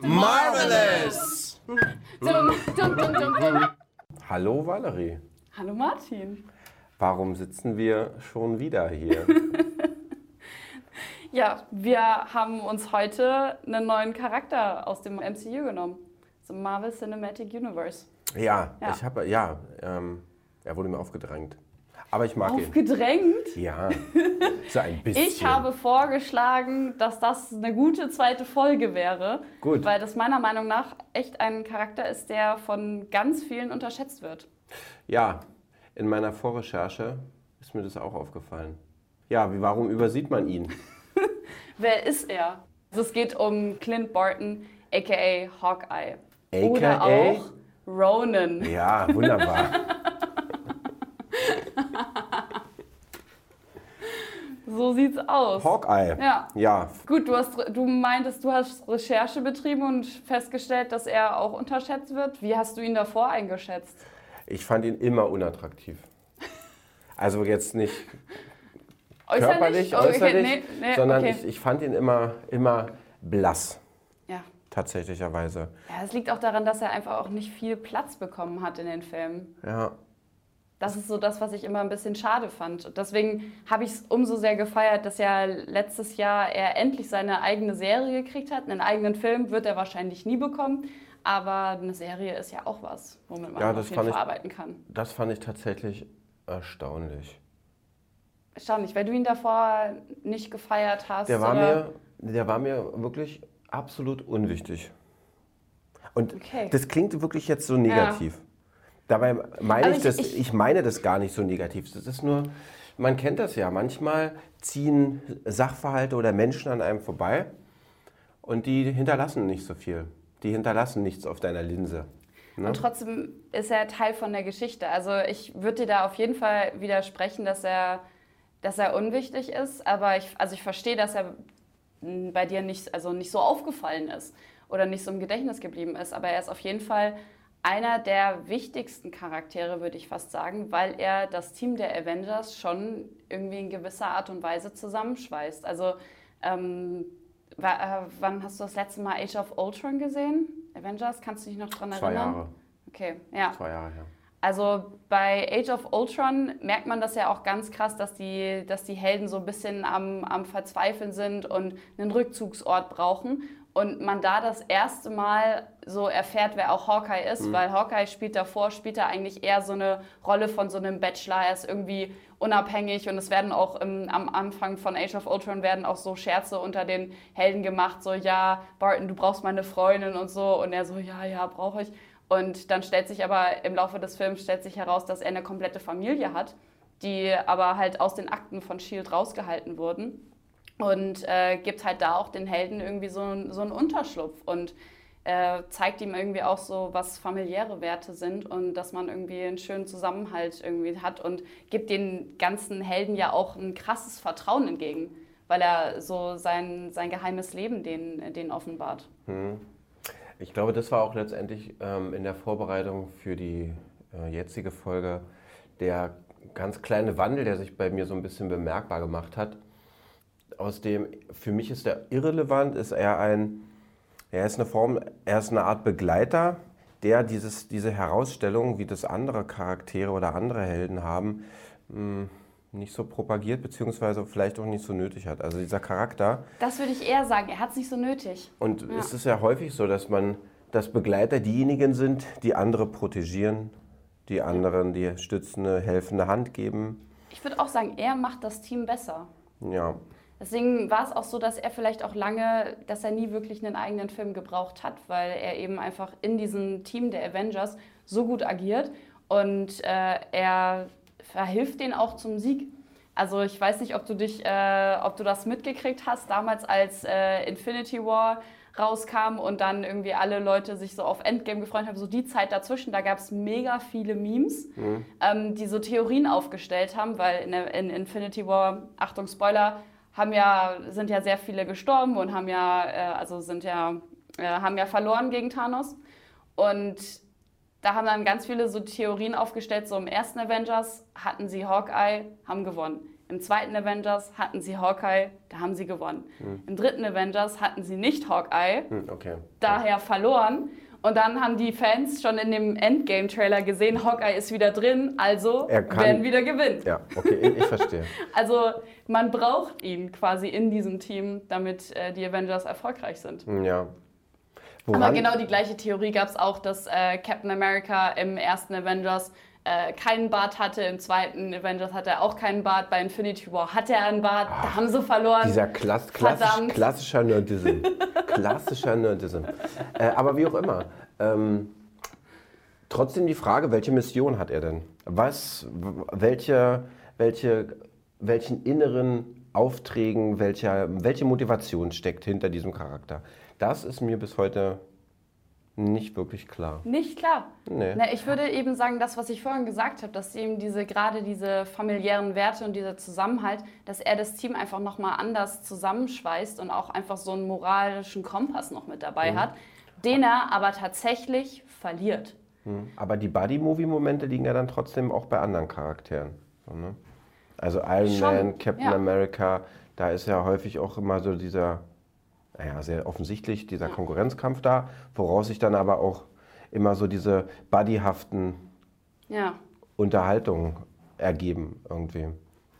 Marvelous! Hallo Valerie. Hallo Martin. Warum sitzen wir schon wieder hier? Ja, wir haben uns heute einen neuen Charakter aus dem MCU genommen. Zum Marvel Cinematic Universe. Ja, Ja. ich habe, ja, ähm, er wurde mir aufgedrängt. Aber ich mag ihn. Aufgedrängt. Ja, so ein bisschen. Ich habe vorgeschlagen, dass das eine gute zweite Folge wäre. Gut. Weil das meiner Meinung nach echt ein Charakter ist, der von ganz vielen unterschätzt wird. Ja, in meiner Vorrecherche ist mir das auch aufgefallen. Ja, wie, warum übersieht man ihn? Wer ist er? Also Es geht um Clint Barton, aka Hawkeye. AKA? Oder auch Ronan. Ja, wunderbar. So sieht's aus. Hawkeye. Ja. Ja, Gut, du, hast, du meintest, du hast Recherche betrieben und festgestellt, dass er auch unterschätzt wird. Wie hast du ihn davor eingeschätzt? ich fand ihn immer unattraktiv. Also jetzt nicht Äußerlich? körperlich, Oh, okay, äußerlich, nee, nee, sondern okay. ich, ich fand ihn immer, immer blass. Tatsächlicherweise. ja, es liegt auch daran, dass er einfach auch nicht viel Platz bekommen hat in den Filmen. Ja, Das ist so das, was ich immer ein bisschen schade fand. Und deswegen habe ich es umso sehr gefeiert, dass ja letztes Jahr er endlich seine eigene Serie gekriegt hat. Einen eigenen Film wird er wahrscheinlich nie bekommen. Aber eine Serie ist ja auch was, womit man Ja, das jeden fand Fall ich- arbeiten kann. das fand ich tatsächlich erstaunlich. Erstaunlich, weil du ihn davor nicht gefeiert hast. Der war, mir, der war mir wirklich absolut unwichtig. Und Okay. das klingt wirklich jetzt so negativ. Dabei meine Aber ich, ich- das, ich- ich meine das gar nicht so negativ. Das ist nur, man kennt das ja. Manchmal ziehen Sachverhalte oder Menschen an einem vorbei und die hinterlassen nicht so viel. Die hinterlassen nichts auf deiner Linse. Ne? Und trotzdem ist er Teil von der Geschichte. Also ich würde dir da auf jeden Fall widersprechen, dass er, dass er unwichtig ist. Aber ich, also ich verstehe, dass er bei dir nicht, also nicht so aufgefallen ist oder nicht so im Gedächtnis geblieben ist. Aber er ist auf jeden Fall einer der wichtigsten Charaktere, würde ich fast sagen, weil er das Team der Avengers schon irgendwie in gewisser Art und Weise zusammenschweißt. Also ähm, äh, wann hast du das letzte Mal Age of Ultron gesehen? Avengers, kannst du dich noch dran Zwei erinnern? Jahre. Okay, ja. Zwei Jahre her. Also bei Age of Ultron merkt man das ja auch ganz krass, dass die, dass die Helden so ein bisschen am, am Verzweifeln sind und einen Rückzugsort brauchen. Und man da das erste Mal so erfährt, wer auch Hawkeye ist, weil Hawkeye spielt davor, spielt er eigentlich eher so eine Rolle von so einem Bachelor. Er ist irgendwie unabhängig und es werden auch im, am Anfang von Age of Ultron werden auch so Scherze unter den Helden gemacht, so ja, Barton, du brauchst meine Freundin und so. Und er so, ja, ja, brauche ich. Und dann stellt sich aber im Laufe des Films stellt sich heraus, dass er eine komplette Familie hat, die aber halt aus den Akten von Shield rausgehalten wurden. Und äh, gibt halt da auch den Helden irgendwie so, so einen Unterschlupf und äh, zeigt ihm irgendwie auch so, was familiäre Werte sind und dass man irgendwie einen schönen Zusammenhalt irgendwie hat und gibt den ganzen Helden ja auch ein krasses Vertrauen entgegen, weil er so sein, sein geheimes Leben denen, denen offenbart. Ich glaube, das war auch letztendlich ähm, in der Vorbereitung für die äh, jetzige Folge der ganz kleine Wandel, der sich bei mir so ein bisschen bemerkbar gemacht hat. Aus dem, für mich ist er irrelevant, ist er ein, er ist eine Form, er ist eine Art Begleiter, der dieses, diese Herausstellung, wie das andere Charaktere oder andere Helden haben, mh, nicht so propagiert, beziehungsweise vielleicht auch nicht so nötig hat. Also dieser Charakter, Das würde ich eher sagen, er hat es nicht so nötig. und Ja. es ist ja häufig so, dass man, dass Begleiter diejenigen sind, die andere protegieren, die anderen die stützende, helfende Hand geben. Ich würde auch sagen, er macht das Team besser. Ja, Deswegen war es auch so, dass er vielleicht auch lange, dass er nie wirklich einen eigenen Film gebraucht hat, weil er eben einfach in diesem Team der Avengers so gut agiert und äh, er verhilft denen auch zum Sieg. Also ich weiß nicht, ob du dich, äh, ob du das mitgekriegt hast, damals als äh, Infinity War rauskam und dann irgendwie alle Leute sich so auf Endgame gefreut haben, so die Zeit dazwischen, da gab es mega viele Memes, ähm, die so Theorien aufgestellt haben, weil in, in Infinity War, Achtung Spoiler, haben ja, sind ja sehr viele gestorben und haben ja, äh, also sind ja, äh, haben ja verloren gegen Thanos. Und da haben dann ganz viele so Theorien aufgestellt, so im ersten Avengers hatten sie Hawkeye, haben gewonnen. Im zweiten Avengers hatten sie Hawkeye, da haben sie gewonnen. Hm. Im dritten Avengers hatten sie nicht Hawkeye, Hm, okay. daher verloren. Und dann haben die Fans schon in dem Endgame-Trailer gesehen, Hawkeye ist wieder drin, also Er kann- werden wieder gewinnen. Ja, okay, ich, verstehe. Also man braucht ihn quasi in diesem Team, damit äh, die Avengers erfolgreich sind. Hm, Ja. Aber genau die gleiche Theorie gab es auch, dass äh, Captain America im ersten Avengers äh, keinen Bart hatte, im zweiten Avengers hatte er auch keinen Bart, bei Infinity War hatte er einen Bart, da haben sie verloren. Dieser Klass, klassisch, klassischer Nerdism. klassischer Nerdism. Äh, aber wie auch immer. Ähm, trotzdem die Frage, welche Mission hat er denn? Was, welche, welche, welchen inneren Aufträgen, welcher, welche Motivation steckt hinter diesem Charakter? Das ist mir bis heute nicht wirklich klar. Nicht klar. Nee. Na, ich würde eben sagen, das, was ich vorhin gesagt habe, dass eben diese gerade diese familiären Werte und dieser Zusammenhalt, dass er das Team einfach nochmal anders zusammenschweißt und auch einfach so einen moralischen Kompass noch mit dabei hat, den er aber tatsächlich verliert. Aber die Buddy-Movie-Momente liegen ja dann trotzdem auch bei anderen Charakteren. So, ne? Also Iron Schon, Man, Captain ja. America, da ist ja häufig auch immer so dieser, naja, sehr offensichtlich dieser Konkurrenzkampf da, woraus sich dann aber auch immer so diese buddyhaften Ja. Unterhaltungen ergeben irgendwie.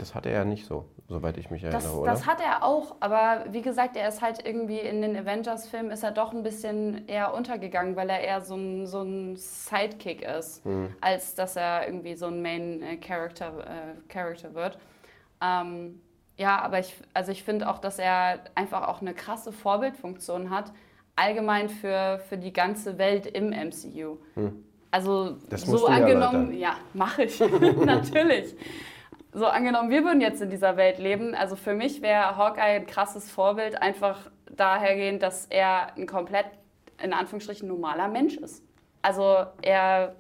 Das hatte er ja nicht so, soweit ich mich erinnere, Das, oder? das hat er auch, aber wie gesagt, er ist halt irgendwie in den Avengers-Filmen ist er doch ein bisschen eher untergegangen, weil er eher so ein, so ein Sidekick ist, als dass er irgendwie so ein Main-Character äh, Character wird. Ähm, ja, aber ich, also ich finde auch, dass er einfach auch eine krasse Vorbildfunktion hat, allgemein für, für die ganze Welt im MCU. Also Das so angenommen, erläutern. ja, mache ich, natürlich. So angenommen, wir würden jetzt in dieser Welt leben. Also für mich wäre Hawkeye ein krasses Vorbild, einfach dahergehend, dass er ein komplett, in Anführungsstrichen, normaler Mensch ist. Also er,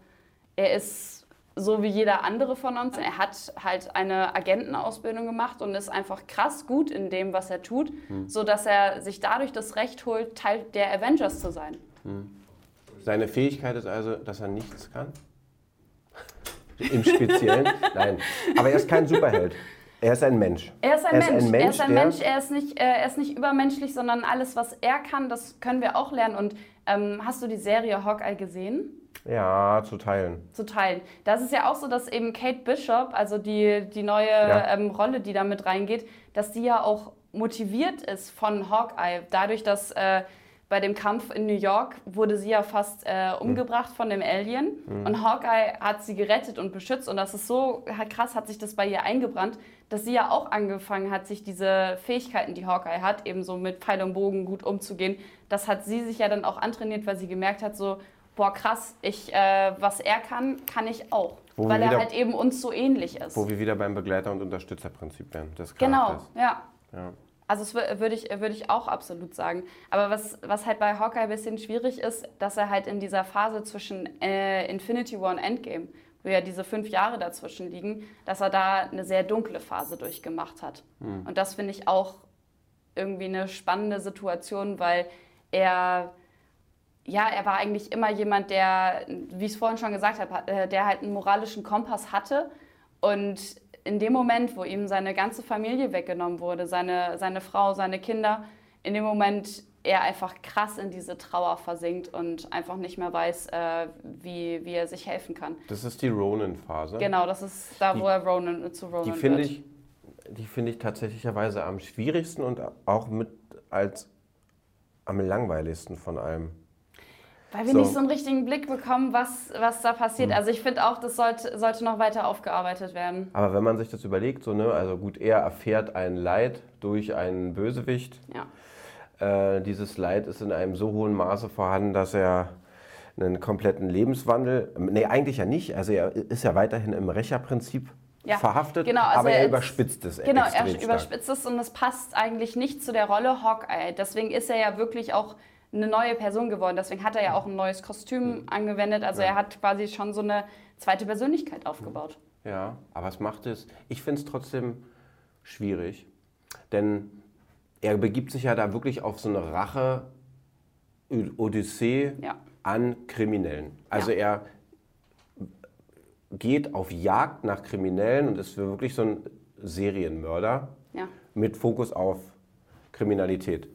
er ist so wie jeder andere von uns. Er hat halt eine Agentenausbildung gemacht und ist einfach krass gut in dem, was er tut, sodass er sich dadurch das Recht holt, Teil der Avengers zu sein. Seine Fähigkeit ist also, dass er nichts kann? Im Speziellen? Nein. Aber er ist kein Superheld. Er ist ein Mensch. Er ist ein Mensch. er ist ein Mensch. Er ist nicht, äh, er ist nicht übermenschlich, sondern alles, was er kann, das können wir auch lernen. Und ähm, hast du die Serie Hawkeye gesehen? Ja, zu teilen. Zu teilen. Das ist ja auch so, dass eben Kate Bishop, also die, die neue Ja. ähm, Rolle, die da mit reingeht, dass die ja auch motiviert ist von Hawkeye. Dadurch, dass äh, bei dem Kampf in New York wurde sie ja fast äh, umgebracht von dem Alien. Und Hawkeye hat sie gerettet und beschützt. Und das ist so krass, hat sich das bei ihr eingebrannt, dass sie ja auch angefangen hat, sich diese Fähigkeiten, die Hawkeye hat, eben so mit Pfeil und Bogen gut umzugehen. Das hat sie sich ja dann auch antrainiert, weil sie gemerkt hat, so, boah krass, ich, äh, was er kann, kann ich auch. Wo weil er wieder- halt eben uns so ähnlich ist. Wo wir wieder beim Begleiter- und Unterstützerprinzip wären. Genau, ja. Ja. Also das wür- würde ich, würde ich auch absolut sagen. Aber was, was halt bei Hawkeye ein bisschen schwierig ist, dass er halt in dieser Phase zwischen äh, Infinity War und Endgame, wo ja diese fünf Jahre dazwischen liegen, dass er da eine sehr dunkle Phase durchgemacht hat. Und das finde ich auch irgendwie eine spannende Situation, weil er ja, er war eigentlich immer jemand, der, wie ich es vorhin schon gesagt habe, äh, der halt einen moralischen Kompass hatte. Und in dem Moment, wo ihm seine ganze Familie weggenommen wurde, seine, seine Frau, seine Kinder, in dem Moment er einfach krass in diese Trauer versinkt und einfach nicht mehr weiß, äh, wie, wie er sich helfen kann. Das ist die Ronin-Phase. Genau, das ist da, Die- wo er Ronan, zu Ronan Die wird. ich, die finde ich tatsächlicherweise am schwierigsten und auch mit als am langweiligsten von allem. Weil wir So. Nicht so einen richtigen Blick bekommen, was, was da passiert. Also ich finde auch, das sollte, sollte noch weiter aufgearbeitet werden. Aber wenn man sich das überlegt, so, ne, also gut, er erfährt ein Leid durch einen Bösewicht. Ja. Äh, dieses Leid ist in einem so hohen Maße vorhanden, dass er einen kompletten Lebenswandel, nee, eigentlich ja nicht, also er ist ja weiterhin im Rächerprinzip Ja, verhaftet, genau, also aber er er- überspitzt es Genau, er stark. überspitzt es und es passt eigentlich nicht zu der Rolle Hawkeye. Deswegen ist er ja wirklich auch eine neue Person geworden. Deswegen hat er ja auch ein neues Kostüm angewendet. Also er hat quasi schon so eine zweite Persönlichkeit aufgebaut. Ja, aber es macht es, ich finde es trotzdem schwierig, denn er begibt sich ja da wirklich auf so eine Rache-Odyssee Ja. an Kriminellen. Also er geht auf Jagd nach Kriminellen und ist wirklich so ein Serienmörder Ja. mit Fokus auf Kriminalität.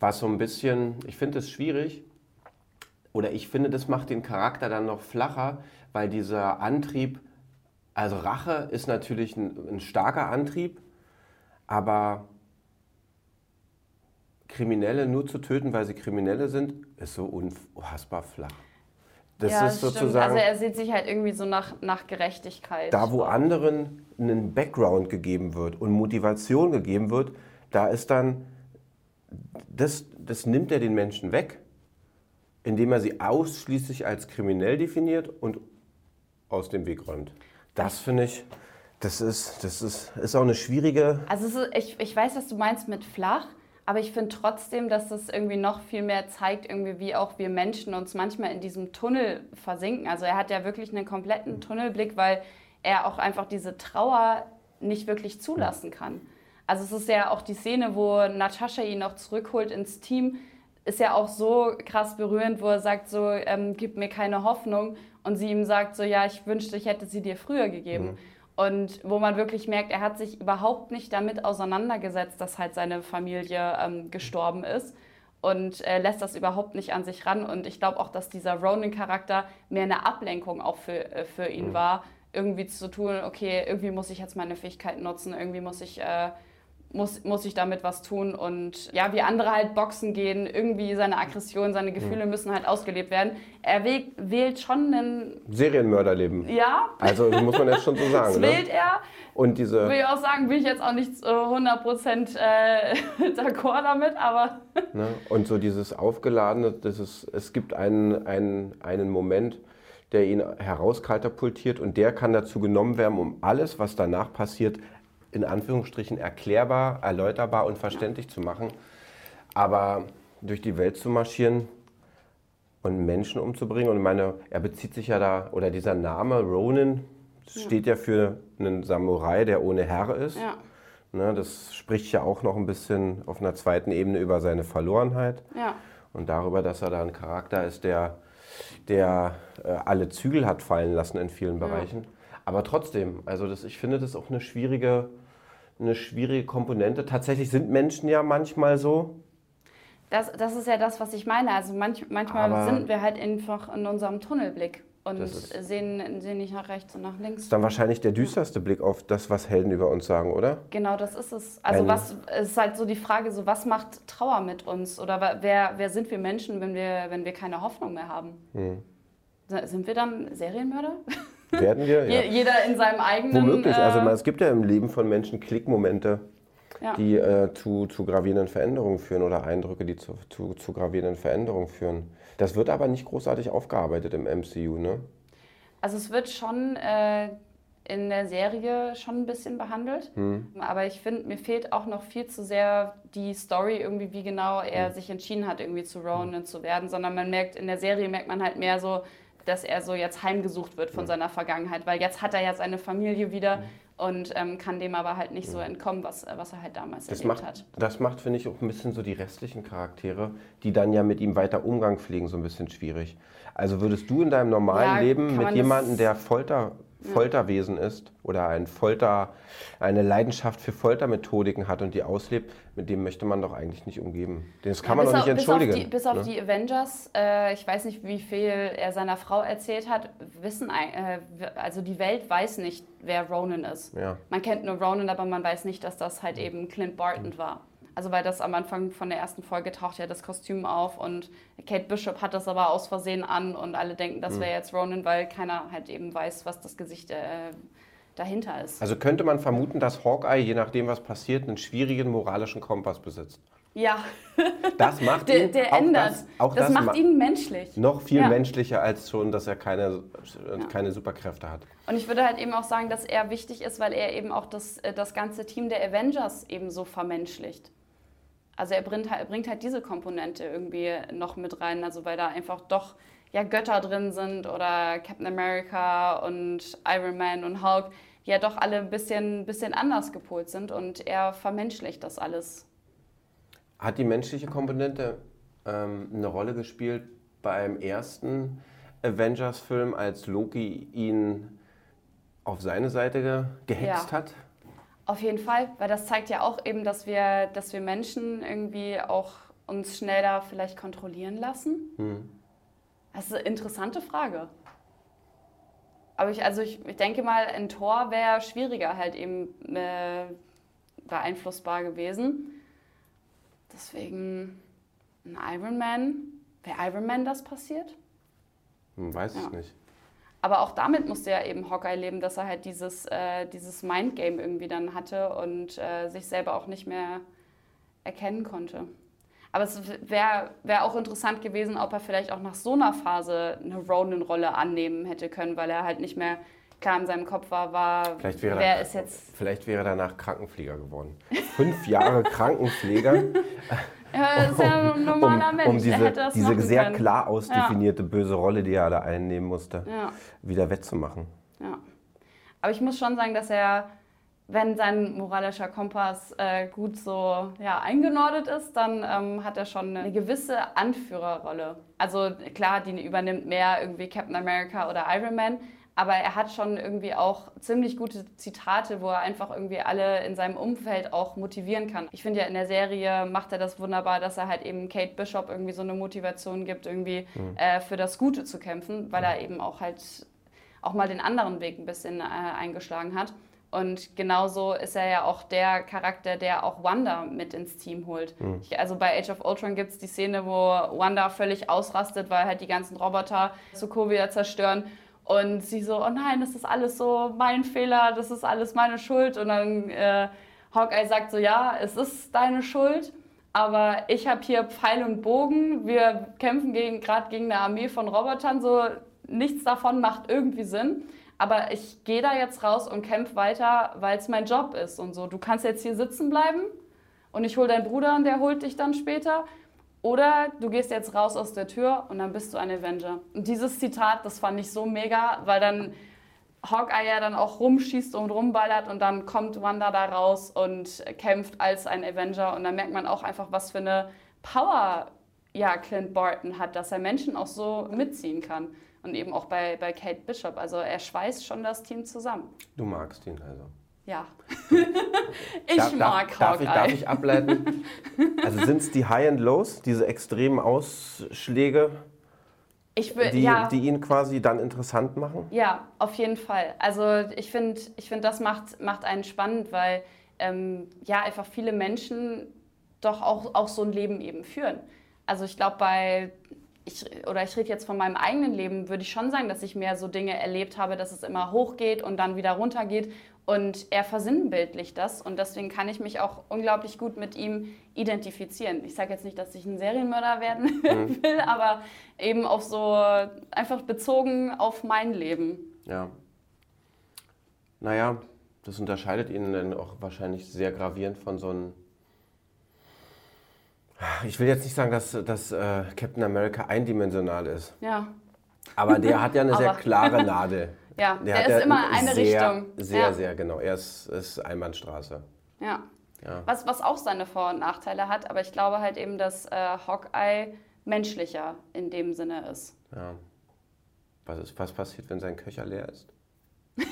Was so ein bisschen, ich finde es schwierig, oder ich finde, das macht den Charakter dann noch flacher, weil dieser Antrieb, also Rache ist natürlich ein, ein starker Antrieb, aber Kriminelle nur zu töten, weil sie Kriminelle sind, ist so unfassbar flach. Das ja, ist stimmt. sozusagen Also er sieht sich halt irgendwie so nach, nach Gerechtigkeit. da, wo anderen einen Background gegeben wird und Motivation gegeben wird, da ist dann, das, das nimmt er den Menschen weg, indem er sie ausschließlich als kriminell definiert und aus dem Weg räumt. Das finde ich, das ist, das ist, ist auch eine schwierige. Also ist, ich, ich weiß, was du meinst mit flach, aber ich finde trotzdem, dass das irgendwie noch viel mehr zeigt, irgendwie wie auch wir Menschen uns manchmal in diesem Tunnel versinken. Also er hat ja wirklich einen kompletten Tunnelblick, weil er auch einfach diese Trauer nicht wirklich zulassen kann. Also es ist ja auch die Szene, wo Natascha ihn noch zurückholt ins Team, ist ja auch so krass berührend, wo er sagt so, ähm, gib mir keine Hoffnung. Und sie ihm sagt so, ja, ich wünschte, ich hätte sie dir früher gegeben. Und wo man wirklich merkt, er hat sich überhaupt nicht damit auseinandergesetzt, dass halt seine Familie ähm, gestorben ist. Und äh, lässt das überhaupt nicht an sich ran. Und ich glaube auch, dass dieser Ronin-Charakter mehr eine Ablenkung auch für, äh, für ihn war, irgendwie zu tun, okay, irgendwie muss ich jetzt meine Fähigkeiten nutzen, irgendwie muss ich, äh, muss, muss ich damit was tun. Und ja, wie andere halt boxen gehen, irgendwie seine Aggression, seine Gefühle müssen halt ausgelebt werden. Er wählt, wählt schon einen, Serienmörderleben. ja, Also das muss man jetzt schon so das sagen. Ne? wählt er. Und diese, Will ich auch sagen, bin ich jetzt auch nicht äh, 100% äh, d'accord damit, aber Ne? Und so dieses Aufgeladene, das ist, es gibt einen, einen, einen Moment, der ihn herauskatapultiert und der kann dazu genommen werden, um alles, was danach passiert, in Anführungsstrichen erklärbar, erläuterbar und verständlich zu machen. Aber durch die Welt zu marschieren und Menschen umzubringen und meine, er bezieht sich ja da, oder dieser Name Ronin steht ja für einen Samurai, der ohne Herr ist. ja, Ne, das spricht ja auch noch ein bisschen auf einer zweiten Ebene über seine Verlorenheit ja. und darüber, dass er da ein Charakter ist, der, der äh, alle Zügel hat fallen lassen in vielen Bereichen. Aber trotzdem, also das, ich finde das auch eine schwierige, eine schwierige Komponente. Tatsächlich sind Menschen ja manchmal so. Das, das ist ja das, was ich meine. Also manch, manchmal Aber- sind wir halt einfach in unserem Tunnelblick und sehen, sehen nicht nach rechts und nach Das links. ist dann wahrscheinlich der düsterste Blick auf das, was Helden über uns sagen, oder? Genau, das ist es. Also Ein- was es ist halt so die Frage, so was macht Trauer mit uns? Oder wer, wer sind wir Menschen, wenn wir, wenn wir keine Hoffnung mehr haben? Hm. Sind wir dann Serienmörder? Werden wir? Je, jeder in seinem eigenen. Womöglich. äh, Also man- es gibt ja im Leben von Menschen Klickmomente, Ja. die äh, zu, zu gravierenden Veränderungen führen oder Eindrücke, die zu, zu, zu gravierenden Veränderungen führen. Das wird aber nicht großartig aufgearbeitet im MCU, ne? Also es wird schon äh, in der Serie schon ein bisschen behandelt, Hm. aber ich finde, mir fehlt auch noch viel zu sehr die Story irgendwie, wie genau Hm. er sich entschieden hat, irgendwie zu Ronan zu werden, sondern man merkt, in der Serie merkt man halt mehr so, dass er so jetzt heimgesucht wird von Hm. seiner Vergangenheit, weil jetzt hat er ja seine Familie wieder und ähm, kann dem aber halt nicht so entkommen, was, was er halt damals. Das erlebt macht, hat. das macht, finde ich, auch ein bisschen so die restlichen Charaktere, die dann ja mit ihm weiter Umgang pflegen, so ein bisschen schwierig. Also würdest du in deinem normalen Ja, Leben mit jemandem, der Folter, Folterwesen ist oder ein Folter, eine Leidenschaft für Foltermethodiken hat und die auslebt, mit dem möchte man doch eigentlich nicht umgeben. Das kann Ja, man doch nicht entschuldigen. Bis auf die, bis auf ne? die Avengers, äh, ich weiß nicht, wie viel er seiner Frau erzählt hat, wissen, äh, also die Welt weiß nicht, wer Ronan ist. Ja. Man kennt nur Ronan, aber man weiß nicht, dass das halt eben Clint Barton war. Also weil das am Anfang von der ersten Folge taucht ja das Kostüm auf und Kate Bishop hat das aber aus Versehen an und alle denken, das wäre jetzt Ronan, weil keiner halt eben weiß, was das Gesicht äh, dahinter ist. Also könnte man vermuten, dass Hawkeye, je nachdem was passiert, einen schwierigen moralischen Kompass besitzt. Ja, Das macht der, ihn der auch ändert. Das, auch das, das, macht ma- ihn menschlich. noch viel Ja. menschlicher als schon, dass er keine, keine Superkräfte hat. Und ich würde halt eben auch sagen, dass er wichtig ist, weil er eben auch das, äh, das ganze Team der Avengers eben so vermenschlicht. Also er bringt halt, bringt halt diese Komponente irgendwie noch mit rein, also weil da einfach doch ja Götter drin sind oder Captain America und Iron Man und Hulk, die ja doch alle ein bisschen, bisschen anders gepolt sind und er vermenschlicht das alles. Hat die menschliche Komponente ähm, eine Rolle gespielt beim ersten Avengers-Film, als Loki ihn auf seine Seite ge gehext Ja. hat. Auf jeden Fall, weil das zeigt ja auch eben, dass wir, dass wir Menschen irgendwie auch uns schneller vielleicht kontrollieren lassen. Hm. Das ist eine interessante Frage. Aber ich, also ich, ich denke mal, ein Tor wäre schwieriger halt eben äh, beeinflussbar gewesen. Deswegen ein Ironman. Wäre Ironman das passiert? Hm, weiß ich Ja. nicht. Aber auch damit musste ja eben Hawkeye leben, dass er halt dieses, äh, dieses Mindgame irgendwie dann hatte und äh, sich selber auch nicht mehr erkennen konnte. Aber es wäre wär auch interessant gewesen, ob er vielleicht auch nach so einer Phase eine Ronin-Rolle annehmen hätte können, weil er halt nicht mehr klar in seinem Kopf war, war Vielleicht wäre, wer er, ist jetzt. vielleicht wäre er danach Krankenpfleger geworden. Fünf Jahre Krankenpfleger, Ja, ist ja ein normaler um, Mensch, um diese, hätte das diese sehr können. klar ausdefinierte böse Rolle, die er da einnehmen musste, Ja. wieder wettzumachen. Ja. Aber ich muss schon sagen, dass er, wenn sein moralischer Kompass äh, gut so ja, eingenordet ist, dann ähm, hat er schon eine gewisse Anführerrolle. Also klar, die übernimmt mehr irgendwie Captain America oder Iron Man. Aber er hat schon irgendwie auch ziemlich gute Zitate, wo er einfach irgendwie alle in seinem Umfeld auch motivieren kann. Ich finde ja in der Serie macht er das wunderbar, dass er halt eben Kate Bishop irgendwie so eine Motivation gibt, irgendwie äh, für das Gute zu kämpfen, weil er eben auch halt auch mal den anderen Weg ein bisschen äh, eingeschlagen hat. Und genauso ist er ja auch der Charakter, der auch Wanda mit ins Team holt. Ich, also bei Age of Ultron gibt es die Szene, wo Wanda völlig ausrastet, weil halt die ganzen Roboter Sokovia zerstören. Und sie so, oh nein, das ist alles so mein Fehler, das ist alles meine Schuld. Und dann äh, Hawkeye sagt so, ja, es ist deine Schuld, aber ich habe hier Pfeil und Bogen, wir kämpfen gegen, gerade gegen eine Armee von Robotern, so nichts davon macht irgendwie Sinn. Aber ich gehe da jetzt raus und kämpfe weiter, weil es mein Job ist und so. Du kannst jetzt hier sitzen bleiben und ich hole deinen Bruder und der holt dich dann später. Oder du gehst jetzt raus aus der Tür und dann bist du ein Avenger. Und dieses Zitat, das fand ich so mega, weil dann Hawkeye ja dann auch rumschießt und rumballert und dann kommt Wanda da raus und kämpft als ein Avenger. Und dann merkt man auch einfach, was für eine Power ja, Clint Barton hat, dass er Menschen auch so mitziehen kann. Und eben auch bei, bei Kate Bishop. Also er schweißt schon das Team zusammen. Du magst ihn also. Ja. ich Darf- mag darf, darf, ich, darf ich ableiten? Also sind es die High and Lows, diese extremen Ausschläge, Ich will, die, ja. die ihn quasi dann interessant machen? Ja, auf jeden Fall. Also ich finde, ich find, das macht, macht einen spannend, weil ähm, ja einfach viele Menschen doch auch, auch so ein Leben eben führen. Also ich glaube, bei, ich, oder ich rede jetzt von meinem eigenen Leben, würde ich schon sagen, dass ich mehr so Dinge erlebt habe, dass es immer hochgeht und dann wieder runtergeht. Und er versinnbildlicht das und deswegen kann ich mich auch unglaublich gut mit ihm identifizieren. Ich sage jetzt nicht, dass ich ein Serienmörder werden will, aber eben auf so einfach bezogen auf mein Leben. Ja. Naja, das unterscheidet ihn dann auch wahrscheinlich sehr gravierend von so einem. Ich will jetzt nicht sagen, dass, dass äh, Captain America eindimensional ist, Ja, aber der hat ja eine sehr klare Nadel. Ja. Der, hat ist immer eine sehr, Richtung. Sehr, ja. sehr genau. Er ist, ist Einbahnstraße. Ja. Ja. Was, was auch seine Vor- und Nachteile hat, aber ich glaube halt eben, dass äh, Hawkeye menschlicher in dem Sinne ist. Ja. Was, ist, was passiert, wenn sein Köcher leer ist?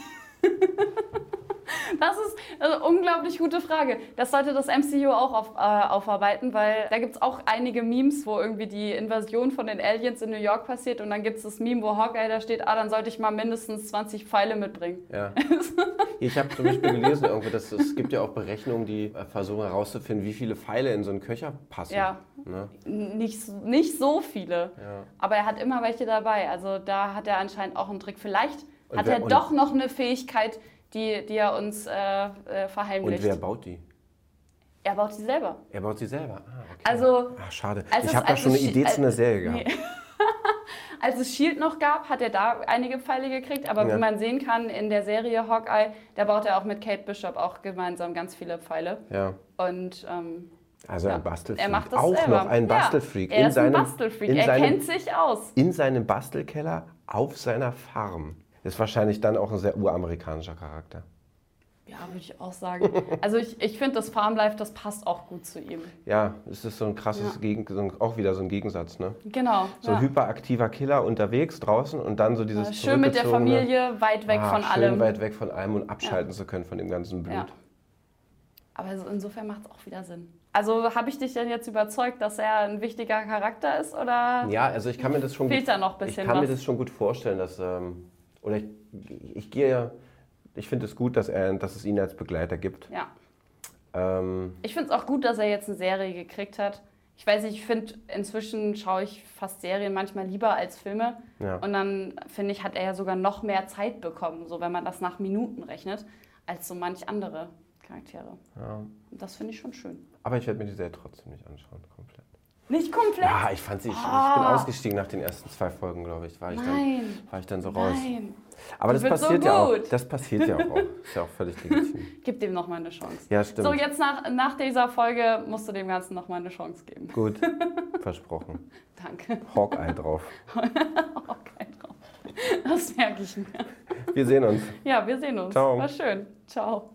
Das ist eine unglaublich gute Frage. Das sollte das MCU auch auf, äh, aufarbeiten, weil da gibt es auch einige Memes, wo irgendwie die Invasion von den Aliens in New York passiert und dann gibt es das Meme, wo Hawkeye da steht, ah, dann sollte ich mal mindestens 20 Pfeile mitbringen. Ja. Ich habe zum Beispiel gelesen, irgendwie, dass es gibt ja auch Berechnungen, die äh, versuchen herauszufinden, wie viele Pfeile in so einen Köcher passen. Ja. Ne? Nicht, nicht so viele, Ja. aber er hat immer welche dabei. Also da hat er anscheinend auch einen Trick. Vielleicht Und hat wer- er doch noch eine Fähigkeit, die, die er uns äh, äh, Und verheimlicht. wer baut die? Er baut sie selber. Er baut sie selber. Ah, okay. Also, Ach, schade. ich habe da schon eine Idee zu einer Serie gehabt. Nee. Als es Shield noch gab, hat er da einige Pfeile gekriegt, aber Ja. wie man sehen kann in der Serie Hawkeye, da baut er auch mit Kate Bishop auch gemeinsam ganz viele Pfeile. Ja. Und ähm, Also ja, ein Bastelfreak. er macht das auch selber. noch ein Ja, Bastelfreak. er in ist seinem, ein Bastelfreak, in er seinem, kennt sich aus. in seinem Bastelkeller auf seiner Farm. Ist wahrscheinlich dann auch ein sehr uramerikanischer Charakter. Ja, würde ich auch sagen. Also ich, ich finde, das Farmlife, das passt auch gut zu ihm. Ja, es ist so ein krasses, Ja. Gegen, so ein, auch wieder so ein Gegensatz, ne? Genau. So ja. ein hyperaktiver Killer unterwegs draußen und dann so dieses Ja, Schön mit der Familie, weit weg ah, von schön allem. weit weg von allem und abschalten zu können von dem ganzen Blut. Ja. Aber so insofern macht es auch wieder Sinn. Also habe ich dich denn jetzt überzeugt, dass er ein wichtiger Charakter ist oder Ja, also ich kann mir das schon fehlt gut, da noch ein ich bisschen kann mir was? das schon gut vorstellen, dass ähm, oder ich, ich gehe ja, ich finde es gut, dass er, dass es ihn als Begleiter gibt. ja. Ähm, Ich finde es auch gut, dass er jetzt eine Serie gekriegt hat. Ich weiß nicht, ich finde, inzwischen schaue ich fast Serien manchmal lieber als Filme. ja. Und dann, finde ich, hat er ja sogar noch mehr Zeit bekommen, so wenn man das nach Minuten rechnet, als so manch andere Charaktere. ja. Und das finde ich schon schön. Aber ich werde mir die Serie trotzdem nicht anschauen, komplett. Nicht komplett? Ja, ich fand sie, ich, ich bin Ah. ausgestiegen nach den ersten zwei Folgen, glaube ich. War ich, dann, Nein. war ich dann so raus. Nein. Aber das wird so passiert ja auch. gut. Das passiert ja auch. Ist ja auch völlig legitim. Gib dem noch mal eine Chance. Ja, stimmt. So, jetzt nach, nach dieser Folge musst du dem Ganzen noch mal eine Chance geben. Gut, versprochen. Danke. Hawkeye drauf. Okay, drauf. Das merke ich mir. Wir sehen uns. Ja, wir sehen uns. Ciao. War schön. Ciao.